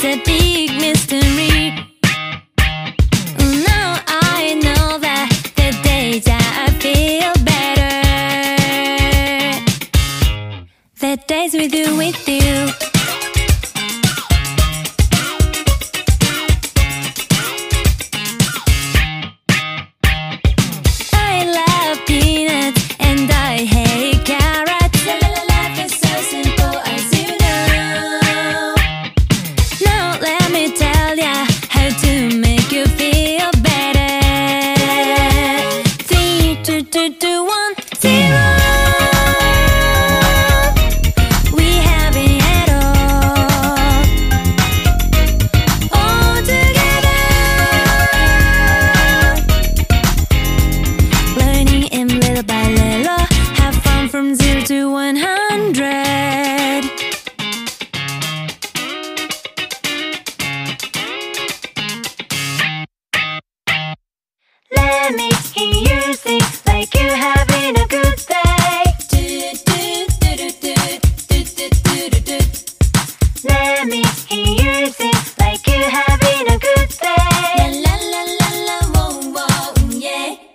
It's a big mystery. Mm, now I know that the days I feel better. The days we do with you. One,